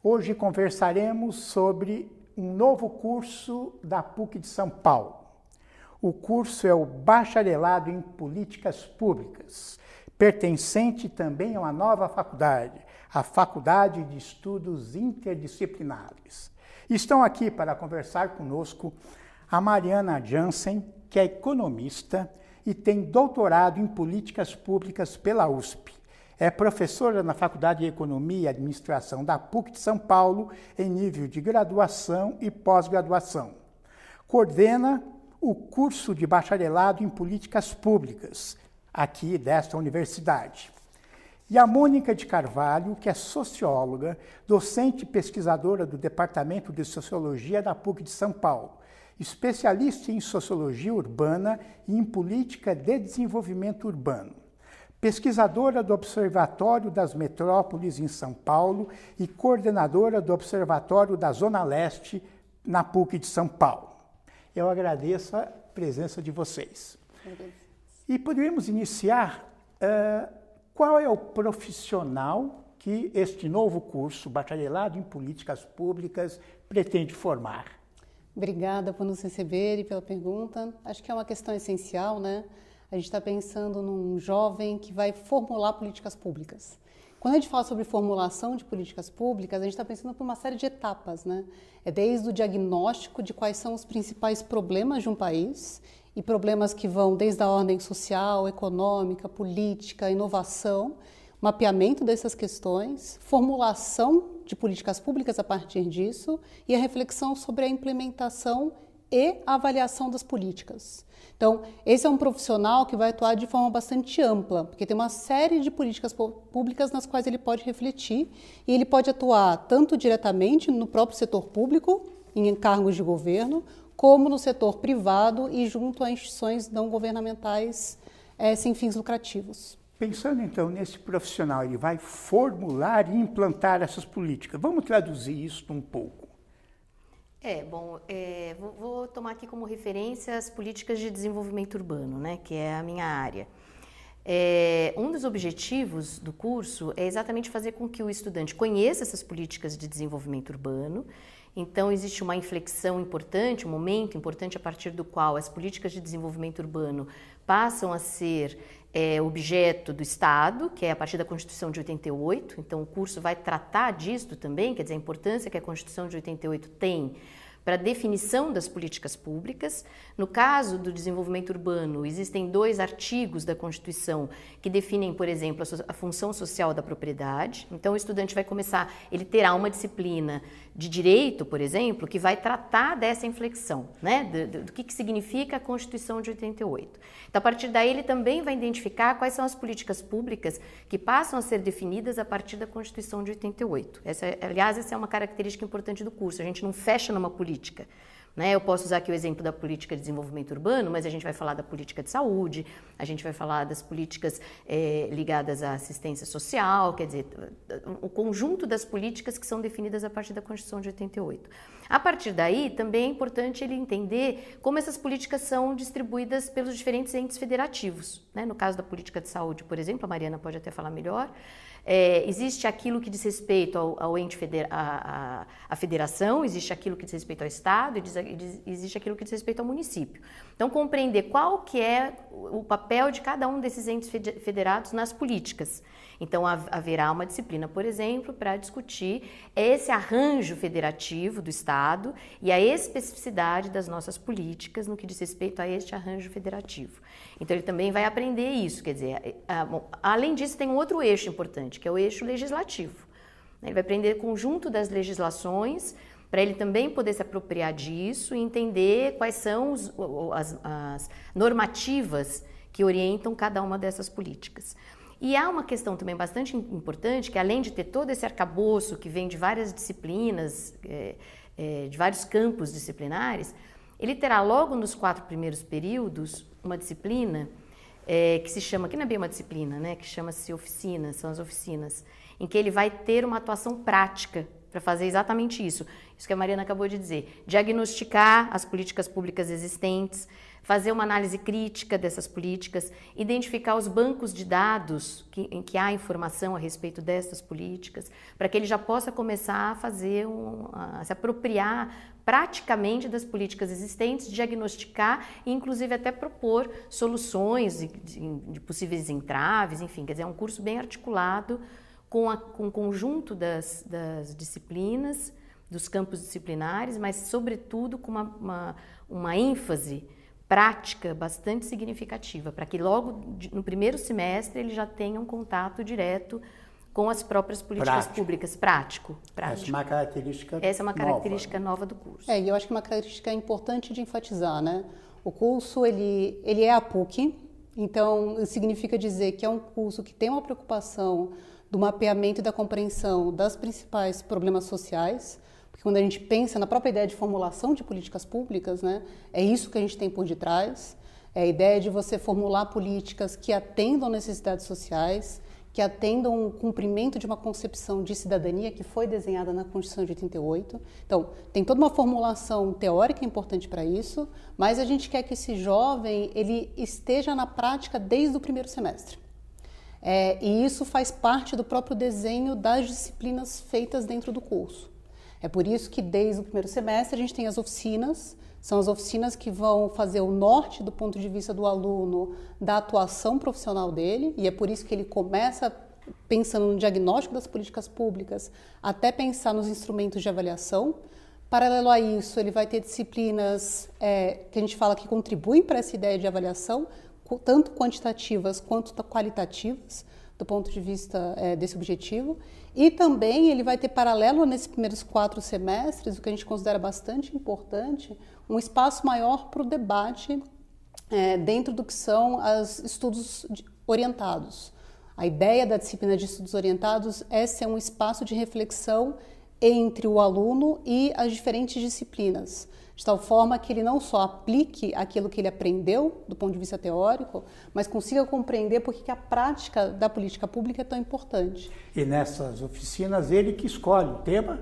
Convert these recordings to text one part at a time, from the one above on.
Hoje conversaremos sobre um novo curso da PUC de São Paulo. O curso é o Bacharelado em Políticas Públicas, pertencente também a uma nova faculdade, a Faculdade de Estudos Interdisciplinares. Estão aqui para conversar conosco a Mariana Jansen, que é economista e tem doutorado em políticas públicas pela USP. É professora na Faculdade de Economia e Administração da PUC de São Paulo, em nível de graduação e pós-graduação. Coordena o curso de bacharelado em políticas públicas, aqui desta universidade. E a Mônica de Carvalho, que é socióloga, docente e pesquisadora do Departamento de Sociologia da PUC de São Paulo, especialista em sociologia urbana e em política de desenvolvimento urbano pesquisadora do Observatório das Metrópoles em São Paulo e coordenadora do Observatório da Zona Leste na PUC de São Paulo. Eu agradeço a presença de vocês. E poderíamos iniciar uh, qual é o profissional que este novo curso, Bacharelado em Políticas Públicas, pretende formar? Obrigada por nos receber e pela pergunta. Acho que é uma questão essencial, né? A gente está pensando num jovem que vai formular políticas públicas. Quando a gente fala sobre formulação de políticas públicas, a gente está pensando por uma série de etapas, né? É desde o diagnóstico de quais são os principais problemas de um país e problemas que vão desde a ordem social, econômica, política, inovação, mapeamento dessas questões, formulação de políticas públicas a partir disso e a reflexão sobre a implementação e avaliação das políticas. Então, esse é um profissional que vai atuar de forma bastante ampla, porque tem uma série de políticas públicas nas quais ele pode refletir e ele pode atuar tanto diretamente no próprio setor público, em encargos de governo, como no setor privado e junto a instituições não governamentais é, sem fins lucrativos. Pensando então nesse profissional, ele vai formular e implantar essas políticas. Vamos traduzir isso um pouco. É, bom, é, vou, vou, tomar aqui como referência as políticas de desenvolvimento urbano, né, que é a minha área. É, um dos objetivos do curso é exatamente fazer com que o estudante conheça essas políticas de desenvolvimento urbano. Então, existe uma inflexão importante, um momento importante a partir do qual as políticas de desenvolvimento urbano passam a ser é, objeto do Estado, que é a partir da Constituição de 88. Então, o curso vai tratar disso também, quer dizer, a importância que a Constituição de 88 tem para a definição das políticas públicas. No caso do desenvolvimento urbano, existem dois artigos da Constituição que definem, por exemplo, a, função social da propriedade. Então, o estudante vai começar, ele terá uma disciplina de direito, por exemplo, que vai tratar dessa inflexão, né? do, do, do que, que significa a Constituição de 88. Então, a partir daí, ele também vai identificar quais são as políticas públicas que passam a ser definidas a partir da Constituição de 88. Essa, aliás, essa é uma característica importante do curso. A gente não fecha numa política. Né? Eu posso usar aqui o exemplo da política de desenvolvimento urbano, mas a gente vai falar da política de saúde, a gente vai falar das políticas é, ligadas à assistência social, quer dizer, o conjunto das políticas que são definidas a partir da Constituição de 88. A partir daí, também é importante ele entender como essas políticas são distribuídas pelos diferentes entes federativos. Né? No caso da política de saúde, por exemplo, a Mariana pode até falar melhor. É, existe aquilo que diz respeito ao, ao ente federa a, a, a, federação, existe aquilo que diz respeito ao Estado, e existe aquilo que diz respeito ao município. Então, compreender qual que é o papel de cada um desses entes federados nas políticas. Então, haverá uma disciplina, por exemplo, para discutir esse arranjo federativo do Estado e a especificidade das nossas políticas no que diz respeito a este arranjo federativo. Então, ele também vai aprender isso, quer dizer, além disso, tem um outro eixo importante, que é o eixo legislativo. Ele vai aprender o conjunto das legislações para ele também poder se apropriar disso e entender quais são os, as, as normativas que orientam cada uma dessas políticas. E há uma questão também bastante importante, que além de ter todo esse arcabouço que vem de várias disciplinas, é, é, de vários campos disciplinares, ele terá logo nos quatro primeiros períodos uma disciplina é, que se chama, que não é bem uma disciplina, né, que chama-se oficina, são as oficinas, em que ele vai ter uma atuação prática para fazer exatamente isso. Isso que a Mariana acabou de dizer. Diagnosticar as políticas públicas existentes, fazer uma análise crítica dessas políticas, identificar os bancos de dados que, em que há informação a respeito dessas políticas, para que ele já possa começar a fazer um, a se apropriar praticamente das políticas existentes, diagnosticar e inclusive até propor soluções de, de, de possíveis entraves, enfim, quer dizer, é um curso bem articulado com, a, com o conjunto das, das disciplinas, dos campos disciplinares, mas sobretudo com uma, uma, uma ênfase prática bastante significativa, para que logo no primeiro semestre ele já tenha um contato direto com as próprias políticas prático. públicas, prático, prático. Essa é uma característica Essa é uma característica nova, nova do curso. É, e eu acho que uma característica importante de enfatizar, né? O curso, ele, ele é a PUC, então significa dizer que é um curso que tem uma preocupação do mapeamento e da compreensão das principais problemas sociais, porque quando a gente pensa na própria ideia de formulação de políticas públicas, né, é isso que a gente tem por detrás. É a ideia de você formular políticas que atendam necessidades sociais, que atendam o cumprimento de uma concepção de cidadania que foi desenhada na Constituição de 88. Então, tem toda uma formulação teórica importante para isso, mas a gente quer que esse jovem ele esteja na prática desde o primeiro semestre. É, e isso faz parte do próprio desenho das disciplinas feitas dentro do curso. É por isso que desde o primeiro semestre a gente tem as oficinas, são as oficinas que vão fazer o norte do ponto de vista do aluno da atuação profissional dele, e é por isso que ele começa pensando no diagnóstico das políticas públicas, até pensar nos instrumentos de avaliação. Paralelo a isso, ele vai ter disciplinas é, que a gente fala que contribuem para essa ideia de avaliação, tanto quantitativas quanto qualitativas, do ponto de vista é, desse objetivo. E também ele vai ter paralelo nesses primeiros quatro semestres, o que a gente considera bastante importante, um espaço maior para o debate é, dentro do que são os estudos orientados. A ideia da disciplina de estudos orientados é ser um espaço de reflexão entre o aluno e as diferentes disciplinas de tal forma que ele não só aplique aquilo que ele aprendeu do ponto de vista teórico, mas consiga compreender por que a prática da política pública é tão importante. E nessas oficinas ele que escolhe o tema?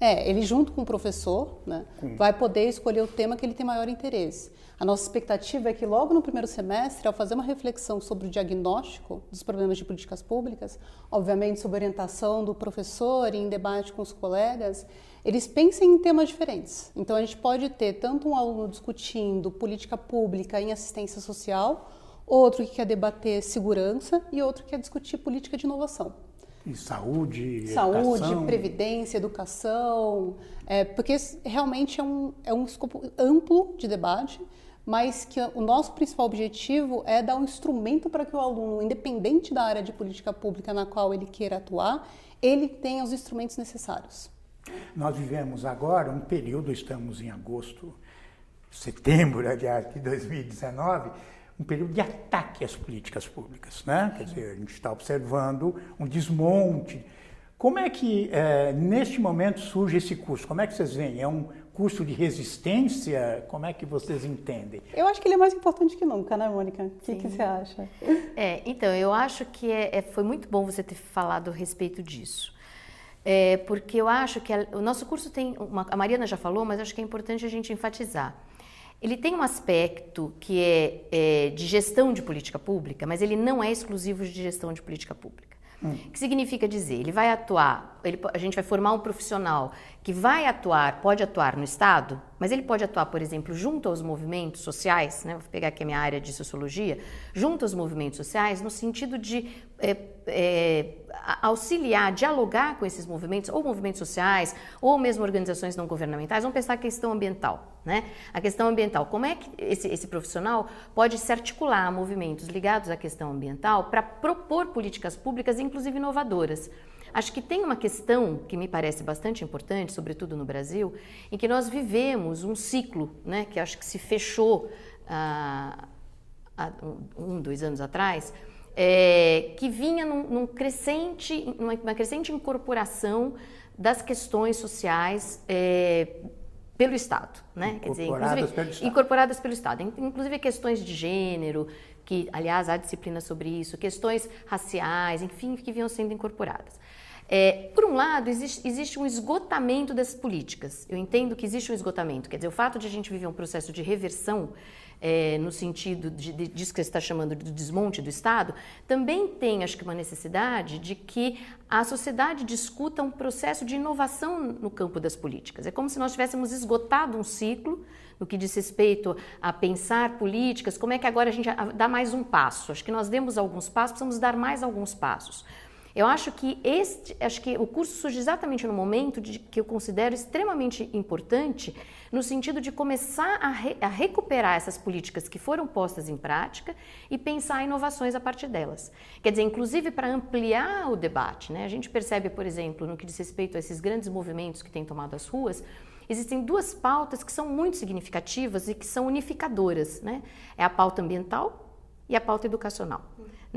É, ele junto com o professor né, hum. vai poder escolher o tema que ele tem maior interesse. A nossa expectativa é que logo no primeiro semestre, ao fazer uma reflexão sobre o diagnóstico dos problemas de políticas públicas, obviamente sob orientação do professor e em debate com os colegas, eles pensem em temas diferentes. Então, a gente pode ter tanto um aluno discutindo política pública em assistência social, outro que quer debater segurança e outro que quer discutir política de inovação. E saúde, Saúde, educação. previdência, educação, é, porque realmente é um, é um escopo amplo de debate, mas que o nosso principal objetivo é dar um instrumento para que o aluno, independente da área de política pública na qual ele queira atuar, ele tenha os instrumentos necessários. Nós vivemos agora um período, estamos em agosto, setembro, aliás, de 2019, um período de ataque às políticas públicas, né? Quer dizer, a gente está observando um desmonte. Como é que, é, neste momento, surge esse curso? Como é que vocês veem? É um curso de resistência? Como é que vocês entendem? Eu acho que ele é mais importante que nunca, né, Mônica? O que, que, você acha? É, então, eu acho que é, é, foi muito bom você ter falado a respeito disso. É, porque eu acho que a, o nosso curso tem, uma, a Mariana já falou, mas acho que é importante a gente enfatizar. Ele tem um aspecto que é, é de gestão de política pública, mas ele não é exclusivo de gestão de política pública. Hum. O que significa dizer? Ele vai atuar, ele, a gente vai formar um profissional que vai atuar, pode atuar no Estado, mas ele pode atuar, por exemplo, junto aos movimentos sociais, né? vou pegar aqui a minha área de sociologia, junto aos movimentos sociais, no sentido de é, é, auxiliar, dialogar com esses movimentos, ou movimentos sociais, ou mesmo organizações não governamentais. Vamos pensar a questão ambiental. Né? A questão ambiental, como é que esse, esse profissional pode se articular a movimentos ligados à questão ambiental para propor políticas públicas, inclusive inovadoras? Acho que tem uma questão que me parece bastante importante, sobretudo no Brasil, em que nós vivemos um ciclo, né, que acho que se fechou ah, há um, dois anos atrás, é, que vinha num, num crescente, numa, uma crescente incorporação das questões sociais é, pelo Estado, né? Quer dizer, incorporadas pelo Estado. incorporadas pelo Estado, inclusive questões de gênero, que aliás há disciplina sobre isso, questões raciais, enfim, que vinham sendo incorporadas. É, por um lado, existe, existe, um esgotamento das políticas. Eu entendo que existe um esgotamento. Quer dizer, o fato de a gente viver um processo de reversão, é, no sentido de, de, disso que você está chamando de desmonte do Estado, também tem, acho que, uma necessidade de que a sociedade discuta um processo de inovação no campo das políticas. É como se nós tivéssemos esgotado um ciclo no que diz respeito a pensar políticas, como é que agora a gente dá mais um passo? Acho que nós demos alguns passos, precisamos dar mais alguns passos. Eu acho que este, acho que o curso surge exatamente no momento de, que eu considero extremamente importante, no sentido de começar a, re, a recuperar essas políticas que foram postas em prática e pensar inovações a partir delas. Quer dizer, inclusive para ampliar o debate, né? A gente percebe, por exemplo, no que diz respeito a esses grandes movimentos que têm tomado as ruas, existem duas pautas que são muito significativas e que são unificadoras, né? É a pauta ambiental e a pauta educacional.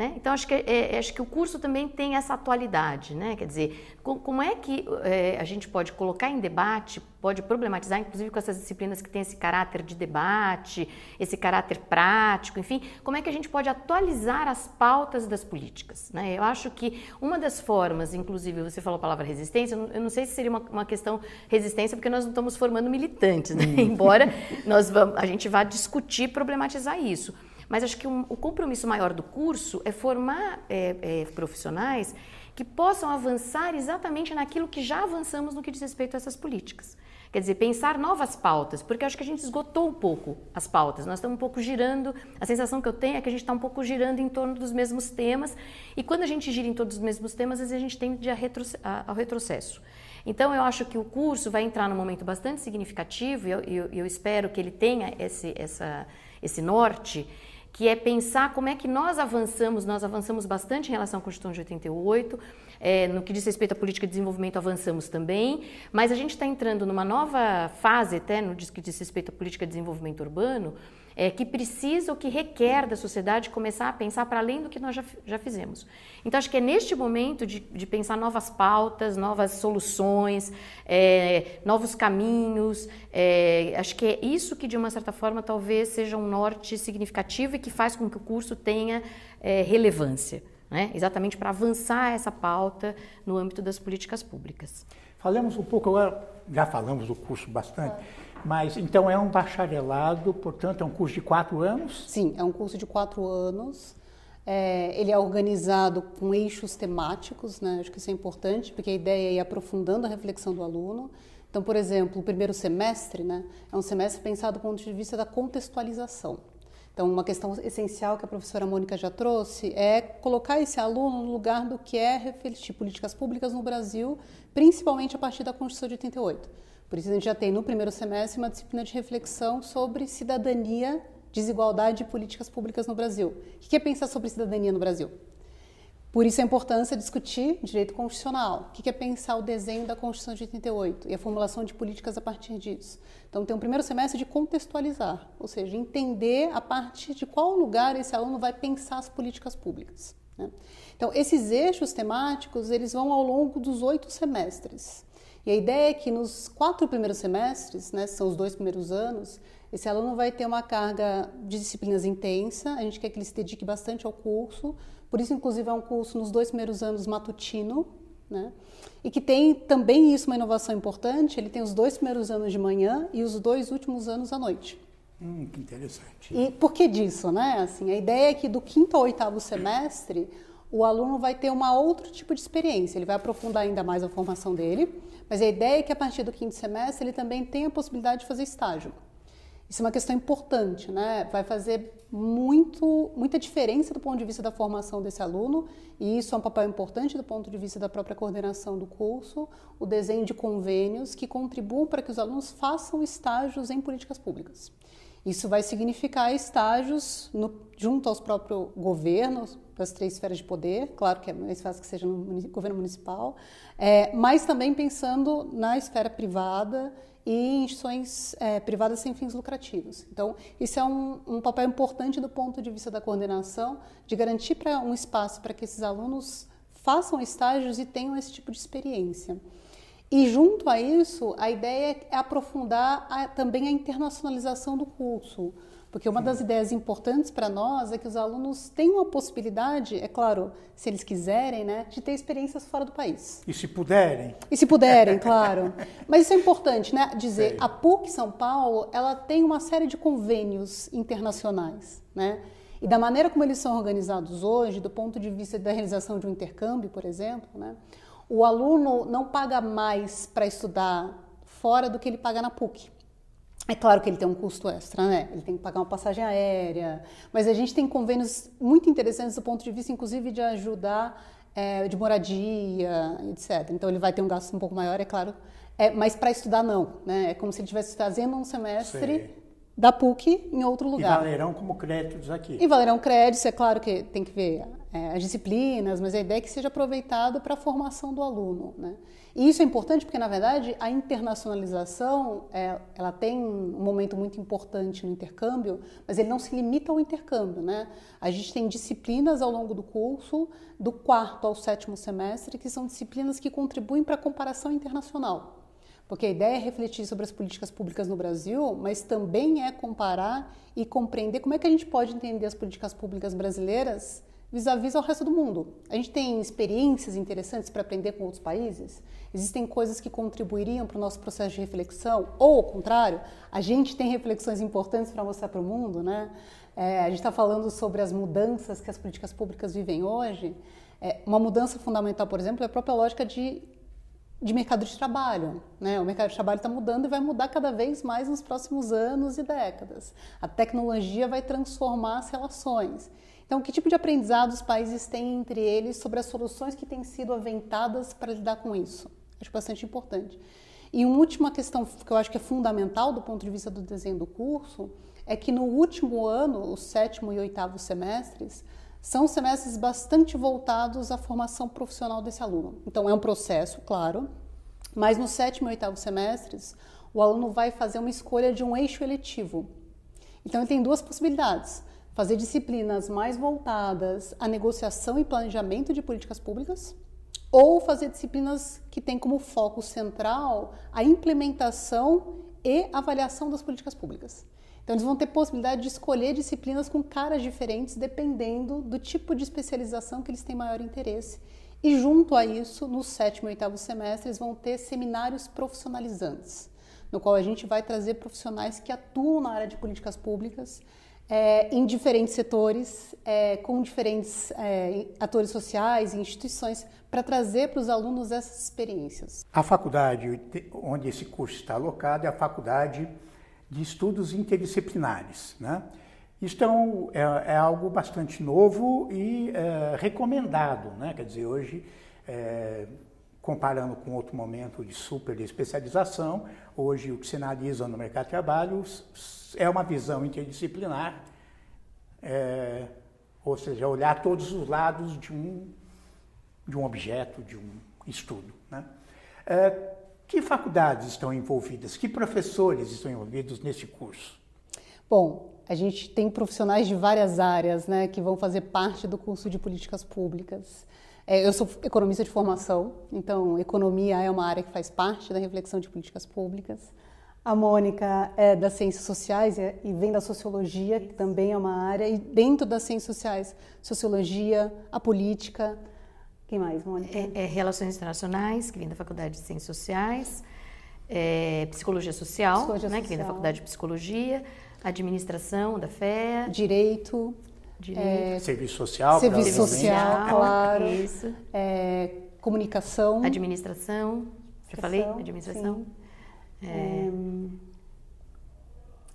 Né? Então, acho que, é, é, acho que o curso também tem essa atualidade. Né? Quer dizer, como é que é, a gente pode colocar em debate, pode problematizar, inclusive com essas disciplinas que têm esse caráter de debate, esse caráter prático, enfim, como é que a gente pode atualizar as pautas das políticas? Né? Eu acho que uma das formas, inclusive, você falou a palavra resistência, eu não sei se seria uma, uma questão resistência, porque nós não estamos formando militantes, né? Hum. embora nós vamos, a gente vá discutir, problematizar isso. Mas acho que um, o compromisso maior do curso é formar é, é, profissionais que possam avançar exatamente naquilo que já avançamos no que diz respeito a essas políticas. Quer dizer, pensar novas pautas, porque acho que a gente esgotou um pouco as pautas. Nós estamos um pouco girando, a sensação que eu tenho é que a gente está um pouco girando em torno dos mesmos temas, e quando a gente gira em torno dos mesmos temas, às vezes a gente tende a retro, a, ao retrocesso. Então, eu acho que o curso vai entrar num momento bastante significativo, e eu, eu, eu espero que ele tenha esse, essa, esse norte, que é pensar como é que nós avançamos, nós avançamos bastante em relação à Constituição de 88, é, no que diz respeito à política de desenvolvimento avançamos também, mas a gente está entrando numa nova fase até no que diz respeito à política de desenvolvimento urbano, é, que precisa ou que requer da sociedade começar a pensar para além do que nós já, já fizemos. Então, acho que é neste momento de, de pensar novas pautas, novas soluções, é, novos caminhos. É, acho que é isso que, de uma certa forma, talvez seja um norte significativo e que faz com que o curso tenha é, relevância. Né? exatamente para avançar essa pauta no âmbito das políticas públicas. Falamos um pouco agora, já falamos do curso bastante, mas então é um bacharelado, portanto é um curso de quatro anos? Sim, é um curso de quatro anos. É, ele é organizado com eixos temáticos, né? acho que isso é importante, porque a ideia é ir aprofundando a reflexão do aluno. Então, por exemplo, o primeiro semestre né, é um semestre pensado do ponto de vista da contextualização. Então, uma questão essencial que a professora Mônica já trouxe é colocar esse aluno no lugar do que é refletir políticas públicas no Brasil, principalmente a partir da Constituição de 88. Por isso, a gente já tem no primeiro semestre uma disciplina de reflexão sobre cidadania, desigualdade e políticas públicas no Brasil. O que é pensar sobre cidadania no Brasil? Por isso a importância de discutir direito constitucional. O que é pensar o desenho da Constituição de 88 e a formulação de políticas a partir disso. Então, tem um primeiro semestre de contextualizar, ou seja, entender a partir de qual lugar esse aluno vai pensar as políticas públicas. Né? Então, esses eixos temáticos, eles vão ao longo dos oito semestres. E a ideia é que nos quatro primeiros semestres, né, são os dois primeiros anos, esse aluno vai ter uma carga de disciplinas intensa, a gente quer que ele se dedique bastante ao curso, por isso, inclusive, é um curso nos dois primeiros anos matutino, né? E que tem também isso uma inovação importante, ele tem os dois primeiros anos de manhã e os dois últimos anos à noite. Hum, que interessante. E por que disso, né? Assim, a ideia é que do quinto ao oitavo semestre, o aluno vai ter uma outro tipo de experiência, ele vai aprofundar ainda mais a formação dele, mas a ideia é que a partir do quinto semestre ele também tenha a possibilidade de fazer estágio. Isso é uma questão importante, né? Vai fazer muito, muita diferença do ponto de vista da formação desse aluno, e isso é um papel importante do ponto de vista da própria coordenação do curso, o desenho de convênios que contribuam para que os alunos façam estágios em políticas públicas. Isso vai significar estágios no, junto aos próprios governos, das três esferas de poder, claro que é mais fácil que seja no governo municipal, é, mas também pensando na esfera privada e instituições é, privadas sem fins lucrativos. Então, isso é um, um, papel importante do ponto de vista da coordenação, de garantir para um espaço para que esses alunos façam estágios e tenham esse tipo de experiência. E junto a isso, a ideia é aprofundar a, também a internacionalização do curso, Porque uma das ideias importantes para nós é que os alunos tenham a possibilidade, é claro, se eles quiserem, né, de ter experiências fora do país. E se puderem. E se puderem, claro. Mas isso é importante, né? Dizer, Sei. a PUC São Paulo, ela tem uma série de convênios internacionais, né? E da maneira como eles são organizados hoje, do ponto de vista da realização de um intercâmbio, por exemplo, né? O aluno não paga mais para estudar fora do que ele paga na PUC. É claro que ele tem um custo extra, né? Ele tem que pagar uma passagem aérea, mas a gente tem convênios muito interessantes do ponto de vista, inclusive, de ajudar é, de moradia, etc. Então ele vai ter um gasto um pouco maior, é claro. É, mas para estudar não, né? É como se ele estivesse fazendo um semestre da PUC em outro lugar. E valerão como créditos aqui. E valerão créditos, é claro que tem que ver é, as disciplinas, mas a ideia é que seja aproveitado para a formação do aluno, né? E isso é importante porque, na verdade, a internacionalização é, ela tem um momento muito importante no intercâmbio, mas ele não se limita ao intercâmbio. Né? A gente tem disciplinas ao longo do curso, do quarto ao sétimo semestre, que são disciplinas que contribuem para a comparação internacional. Porque a ideia é refletir sobre as políticas públicas no Brasil, mas também é comparar e compreender como é que a gente pode entender as políticas públicas brasileiras vis-à-vis -vis ao resto do mundo. A gente tem experiências interessantes para aprender com outros países? Existem coisas que contribuiriam para o nosso processo de reflexão? Ou, ao contrário, a gente tem reflexões importantes para mostrar para o mundo, né? É, a gente está falando sobre as mudanças que as políticas públicas vivem hoje. É, uma mudança fundamental, por exemplo, é a própria lógica de, de mercado de trabalho. Né? O mercado de trabalho está mudando e vai mudar cada vez mais nos próximos anos e décadas. A tecnologia vai transformar as relações. Então, que tipo de aprendizado os países têm entre eles sobre as soluções que têm sido aventadas para lidar com isso? Acho bastante importante. E uma última questão que eu acho que é fundamental do ponto de vista do desenho do curso é que no último ano, o sétimo e oitavo semestres, são semestres bastante voltados à formação profissional desse aluno. Então, é um processo, claro, mas no sétimo e oitavo semestres, o aluno vai fazer uma escolha de um eixo eletivo. Então, ele tem duas possibilidades fazer disciplinas mais voltadas à negociação e planejamento de políticas públicas, ou fazer disciplinas que têm como foco central a implementação e avaliação das políticas públicas. Então, eles vão ter possibilidade de escolher disciplinas com caras diferentes, dependendo do tipo de especialização que eles têm maior interesse. E, junto a isso, no sétimo e oitavo semestre, eles vão ter seminários profissionalizantes, no qual a gente vai trazer profissionais que atuam na área de políticas públicas é, em diferentes setores, é, com diferentes é, atores sociais e instituições, para trazer para os alunos essas experiências. A faculdade onde esse curso está alocado é a Faculdade de Estudos Interdisciplinares. Né? Então, é, é algo bastante novo e é, recomendado. Né? Quer dizer, hoje, é, comparando com outro momento de super especialização, hoje o que se analisa no mercado de trabalho é uma visão interdisciplinar, é, ou seja, olhar todos os lados de um, de um objeto, de um estudo. Né? É, que faculdades estão envolvidas? Que professores estão envolvidos nesse curso? Bom, a gente tem profissionais de várias áreas né, que vão fazer parte do curso de políticas públicas. É, eu sou economista de formação, então economia é uma área que faz parte da reflexão de políticas públicas. A Mônica é das ciências sociais e vem da sociologia, que também é uma área, e dentro das ciências sociais, sociologia, a política. Quem mais, Mônica? É, é Relações Internacionais, que vem da Faculdade de Ciências Sociais, é, Psicologia Social, Psicologia né, social. que vem da Faculdade de Psicologia, Administração da FEA. Direito. Direito. É, serviço social. Serviço social, claro. Isso. É, comunicação. Administração. Já falei? Administração. Sim. É...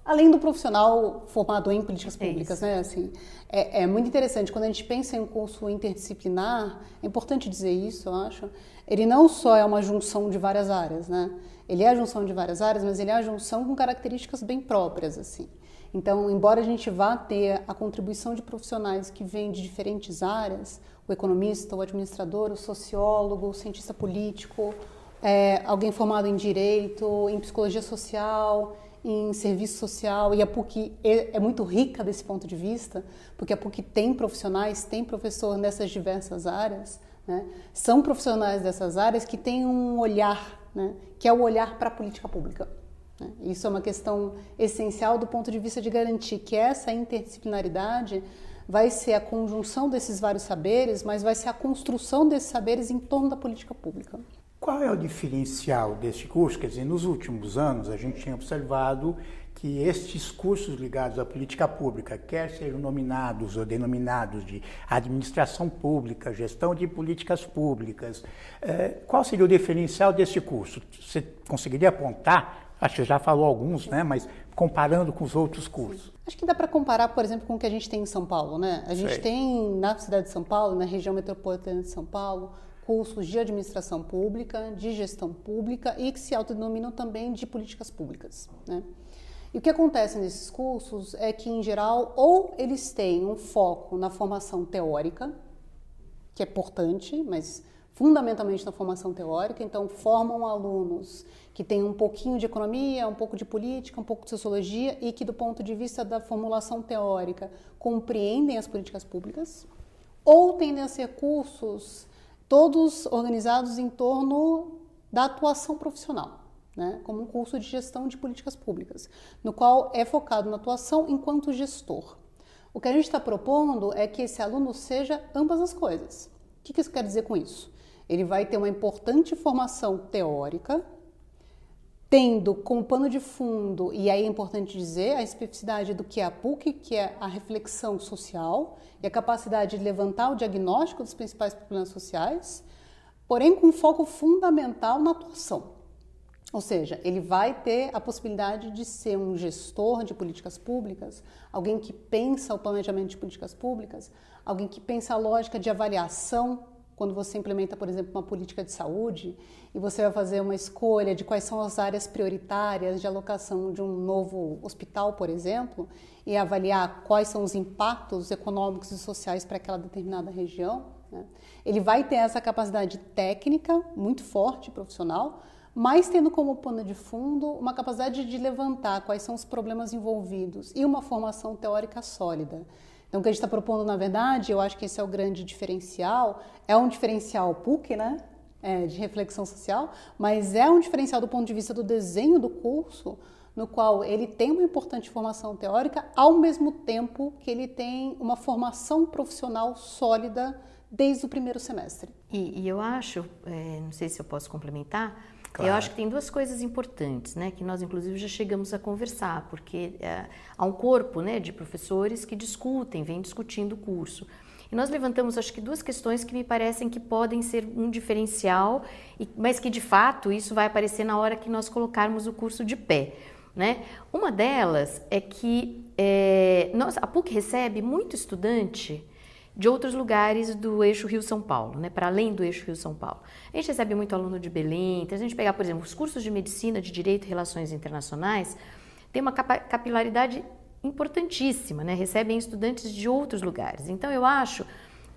Além do profissional formado em políticas é públicas, é né? Assim, é, é, muito interessante quando a gente pensa em um curso interdisciplinar. É importante dizer isso, eu acho. Ele não só é uma junção de várias áreas, né? Ele é a junção de várias áreas, mas ele é a junção com características bem próprias, assim. Então, embora a gente vá ter a contribuição de profissionais que vêm de diferentes áreas, o economista, o administrador, o sociólogo, o cientista político, é, alguém formado em direito, em psicologia social, em serviço social, e a PUC é, é, muito rica desse ponto de vista, porque a PUC tem profissionais, tem professor nessas diversas áreas, né? são profissionais dessas áreas que têm um olhar, né? que é o olhar para a política pública. Né? Isso é uma questão essencial do ponto de vista de garantir que essa interdisciplinaridade vai ser a conjunção desses vários saberes, mas vai ser a construção desses saberes em torno da política pública. Qual é o diferencial deste curso? Quer dizer, nos últimos anos a gente tinha observado que estes cursos ligados à política pública, quer sejam nominados ou denominados de administração pública, gestão de políticas públicas, eh, qual seria o diferencial deste curso? Você conseguiria apontar? Acho que já falou alguns, né? Mas comparando com os outros cursos. Acho que dá para comparar, por exemplo, com o que a gente tem em São Paulo, né? A gente Sei. tem na cidade de São Paulo, na região metropolitana de São Paulo, cursos de administração pública, de gestão pública e que se autodenominam também de políticas públicas. Né? E o que acontece nesses cursos é que, em geral, ou eles têm um foco na formação teórica, que é importante, mas fundamentalmente na formação teórica, então formam alunos que têm um pouquinho de economia, um pouco de política, um pouco de sociologia e que, do ponto de vista da formulação teórica, compreendem as políticas públicas, ou tendem a ser cursos todos organizados em torno da atuação profissional, né? como um curso de gestão de políticas públicas, no qual é focado na atuação enquanto gestor. O que a gente está propondo é que esse aluno seja ambas as coisas. O que isso quer dizer com isso? Ele vai ter uma importante formação teórica, tendo como pano de fundo, e aí é importante dizer, a especificidade do que é a PUC, que é a reflexão social e a capacidade de levantar o diagnóstico dos principais problemas sociais, porém com foco fundamental na atuação. Ou seja, ele vai ter a possibilidade de ser um gestor de políticas públicas, alguém que pensa o planejamento de políticas públicas, alguém que pensa a lógica de avaliação quando você implementa, por exemplo, uma política de saúde e você vai fazer uma escolha de quais são as áreas prioritárias de alocação de um novo hospital, por exemplo, e avaliar quais são os impactos econômicos e sociais para aquela determinada região, né? ele vai ter essa capacidade técnica muito forte, profissional, mas tendo como pano de fundo uma capacidade de levantar quais são os problemas envolvidos e uma formação teórica sólida. Então, o que a gente está propondo, na verdade, eu acho que esse é o grande diferencial, é um diferencial PUC, né? É, de reflexão social, mas é um diferencial do ponto de vista do desenho do curso, no qual ele tem uma importante formação teórica, ao mesmo tempo que ele tem uma formação profissional sólida desde o primeiro semestre. E, e eu acho, é, não sei se eu posso complementar, Claro. Eu acho que tem duas coisas importantes, né, que nós inclusive já chegamos a conversar, porque é, há um corpo, né, de professores que discutem, vem discutindo o curso. E nós levantamos, acho que duas questões que me parecem que podem ser um diferencial, mas que de fato isso vai aparecer na hora que nós colocarmos o curso de pé. Né? Uma delas é que é, nós, a PUC recebe muito estudante de outros lugares do eixo Rio-São Paulo, né, para além do eixo Rio-São Paulo. A gente recebe muito aluno de Belém, então, a gente pegar, por exemplo, os cursos de Medicina, de Direito e Relações Internacionais, tem uma capilaridade importantíssima, né, recebem estudantes de outros lugares. Então, eu acho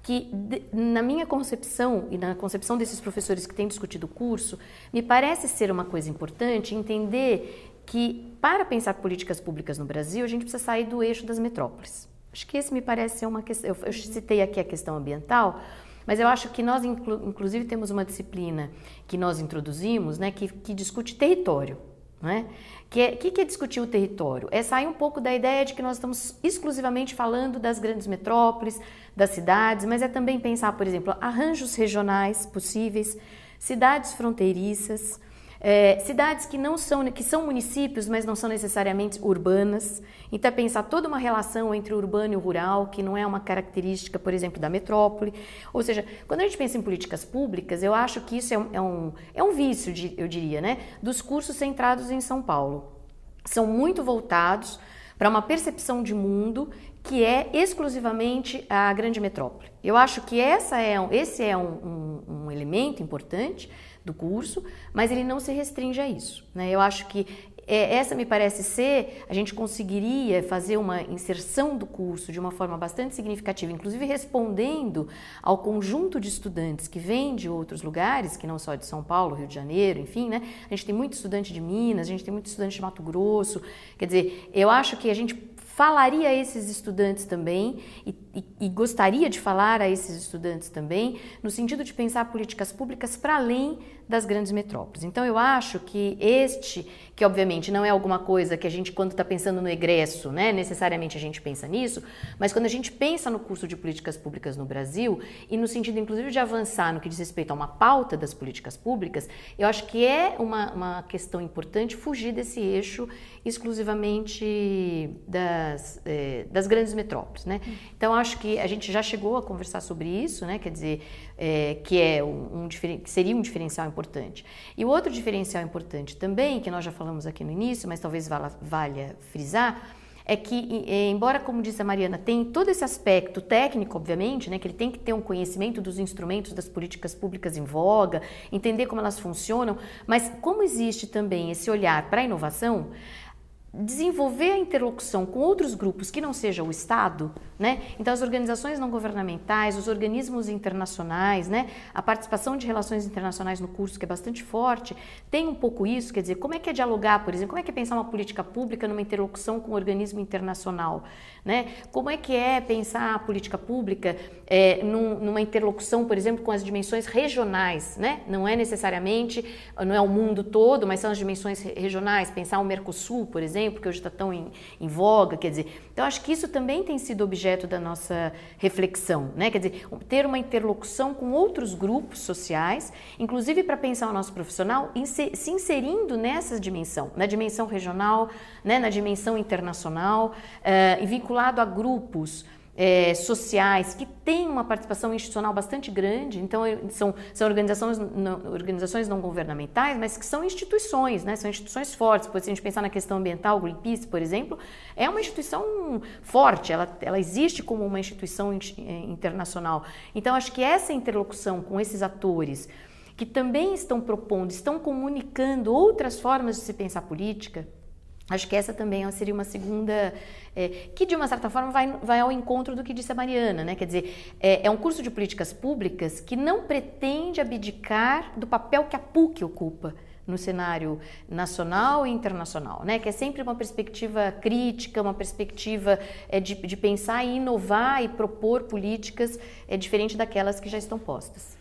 que, na minha concepção e na concepção desses professores que têm discutido o curso, me parece ser uma coisa importante entender que, para pensar políticas públicas no Brasil, a gente precisa sair do eixo das metrópoles. Acho que esse me parece ser uma questão. Eu, eu citei aqui a questão ambiental, mas eu acho que nós, inclu, inclusive, temos uma disciplina que nós introduzimos, né, que, que discute território. Né? Que é, que, que é discutir o território? É sair um pouco da ideia de que nós estamos exclusivamente falando das grandes metrópoles, das cidades, mas é também pensar, por exemplo, arranjos regionais possíveis, cidades fronteiriças, é, cidades que não são, que são municípios, mas não são necessariamente urbanas. Então, é pensar toda uma relação entre o urbano e o rural, que não é uma característica, por exemplo, da metrópole. Ou seja, quando a gente pensa em políticas públicas, eu acho que isso é um, é um, é um vício, eu diria, né, dos cursos centrados em São Paulo. São muito voltados para uma percepção de mundo que é exclusivamente a grande metrópole. Eu acho que essa é, esse é um, um, um elemento importante do curso, mas ele não se restringe a isso. Né? Eu acho que é, essa me parece ser, a gente conseguiria fazer uma inserção do curso de uma forma bastante significativa, inclusive respondendo ao conjunto de estudantes que vêm de outros lugares, que não só de São Paulo, Rio de Janeiro, enfim, né? A gente tem muito estudante de Minas, a gente tem muito estudante de Mato Grosso. Quer dizer, eu acho que a gente falaria a esses estudantes também e, e, e, gostaria de falar a esses estudantes também, no sentido de pensar políticas públicas para além das grandes metrópoles. Então, eu acho que este, que obviamente não é alguma coisa que a gente, quando está pensando no egresso, né, necessariamente a gente pensa nisso, mas quando a gente pensa no curso de políticas públicas no Brasil, e no sentido, inclusive, de avançar no que diz respeito a uma pauta das políticas públicas, eu acho que é uma, uma questão importante fugir desse eixo exclusivamente das, é, das grandes metrópoles. Né? Então, acho que a gente já chegou a conversar sobre isso, né? quer dizer, é, que, é um, um, que seria um diferencial importante. E o outro diferencial importante também, que nós já falamos aqui no início, mas talvez valha, valha frisar, é que, embora, como disse a Mariana, tem todo esse aspecto técnico, obviamente, né, que ele tem que ter um conhecimento dos instrumentos das políticas públicas em voga, entender como elas funcionam, mas como existe também esse olhar para a inovação, desenvolver a interlocução com outros grupos que não seja o Estado, né? Então as organizações não governamentais, os organismos internacionais, né? A participação de relações internacionais no curso que é bastante forte, tem um pouco isso, quer dizer, como é que é dialogar, por exemplo, como é que é pensar uma política pública numa interlocução com um organismo internacional, né? Como é que é pensar a política pública é, num, numa interlocução, por exemplo, com as dimensões regionais, né? Não é necessariamente, não é o mundo todo, mas são as dimensões regionais, pensar o Mercosul, por exemplo, exemplo, que hoje está tão em, em, voga, quer dizer, então acho que isso também tem sido objeto da nossa reflexão, né? Quer dizer, ter uma interlocução com outros grupos sociais, inclusive para pensar o nosso profissional se inserindo nessa dimensão, na dimensão regional, né? na dimensão internacional, uh, e vinculado a grupos é, sociais que têm uma participação institucional bastante grande, então são, são organizações, não, organizações não governamentais, mas que são instituições, né? são instituições fortes. Se a gente pensar na questão ambiental, o Greenpeace, por exemplo, é uma instituição forte, ela, ela existe como uma instituição é, internacional. Então, acho que essa interlocução com esses atores que também estão propondo, estão comunicando outras formas de se pensar política, Acho que essa também seria uma segunda, é, que de uma certa forma vai, vai ao encontro do que disse a Mariana, né? Quer dizer, é, é, um curso de políticas públicas que não pretende abdicar do papel que a PUC ocupa no cenário nacional e internacional, né? Que é sempre uma perspectiva crítica, uma perspectiva é, de, de pensar e inovar e propor políticas é, diferente daquelas que já estão postas.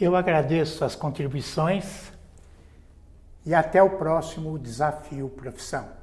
Eu agradeço as contribuições e até o próximo Desafio Profissão.